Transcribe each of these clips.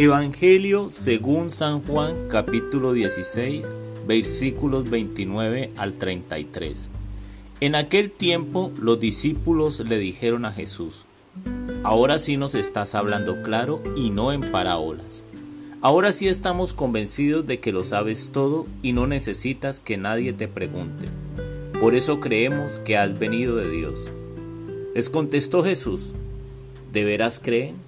Evangelio según San Juan capítulo 16 versículos 29 al 33. En aquel tiempo los discípulos le dijeron a Jesús, Ahora sí nos estás hablando claro y no en parábolas. Ahora sí estamos convencidos de que lo sabes todo y no necesitas que nadie te pregunte. Por eso creemos que has venido de Dios. Les contestó Jesús, ¿de veras creen?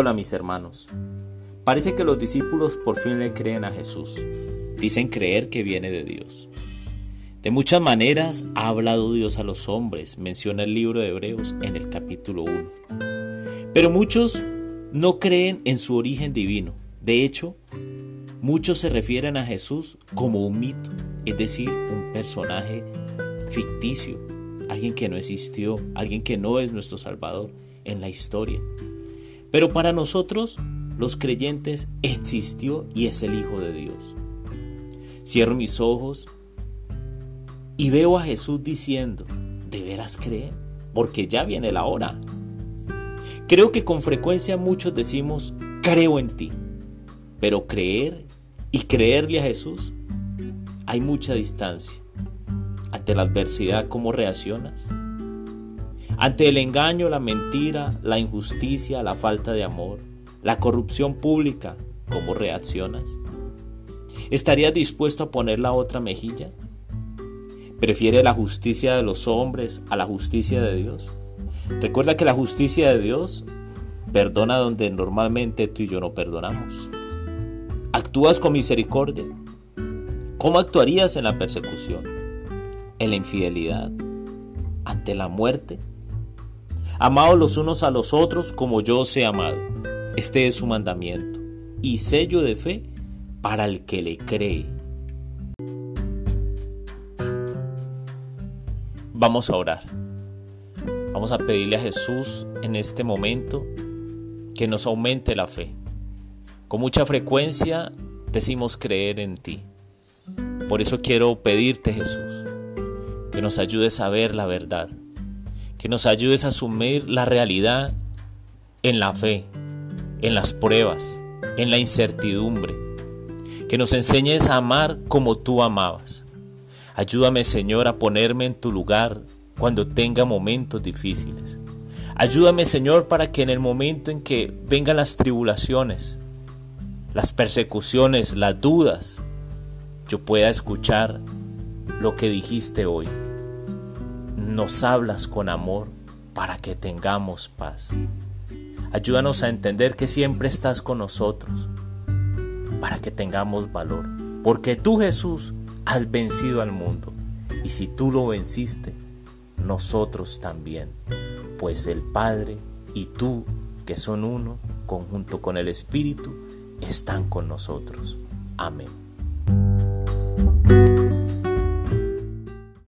Hola mis hermanos. Parece que los discípulos por fin le creen a Jesús. Dicen creer que viene de Dios. De muchas maneras ha hablado Dios a los hombres, menciona el libro de Hebreos en el capítulo 1. Pero muchos no creen en su origen divino. De hecho, muchos se refieren a Jesús como un mito, es decir, un personaje ficticio, alguien que no existió, alguien que no es nuestro Salvador en la historia. Pero para nosotros, los creyentes, existió y es el Hijo de Dios. Cierro mis ojos y veo a Jesús diciendo, ¿de veras creen? Porque ya viene la hora. Creo que con frecuencia muchos decimos, creo en ti. Pero creer y creerle a Jesús, hay mucha distancia. Ante la adversidad, ¿cómo reaccionas? Ante el engaño, la mentira, la injusticia, la falta de amor, la corrupción pública, ¿cómo reaccionas? ¿Estarías dispuesto a poner la otra mejilla? prefiere la justicia de los hombres a la justicia de Dios. Recuerda que la justicia de Dios perdona donde normalmente tú y yo no perdonamos. Actúas con misericordia. ¿Cómo actuarías en la persecución? ¿En la infidelidad? ¿Ante la muerte? Amados los unos a los otros como yo os he amado. Este es su mandamiento y sello de fe para el que le cree. Vamos a orar. Vamos a pedirle a Jesús en este momento que nos aumente la fe. Con mucha frecuencia decimos creer en ti. Por eso quiero pedirte Jesús que nos ayudes a ver la verdad, que nos ayudes a asumir la realidad en la fe, en las pruebas, en la incertidumbre, que nos enseñes a amar como tú amabas Ayúdame Señor a ponerme en tu lugar cuando tenga momentos difíciles. Ayúdame Señor para que en el momento en que vengan las tribulaciones, las persecuciones, las dudas, yo pueda escuchar lo que dijiste hoy. Nos hablas con amor para que tengamos paz. Ayúdanos a entender que siempre estás con nosotros para que tengamos valor. Porque tú Jesús has vencido al mundo. Y si tú lo venciste, nosotros también, pues el Padre y tú, que son uno, conjunto con el Espíritu, están con nosotros. Amén.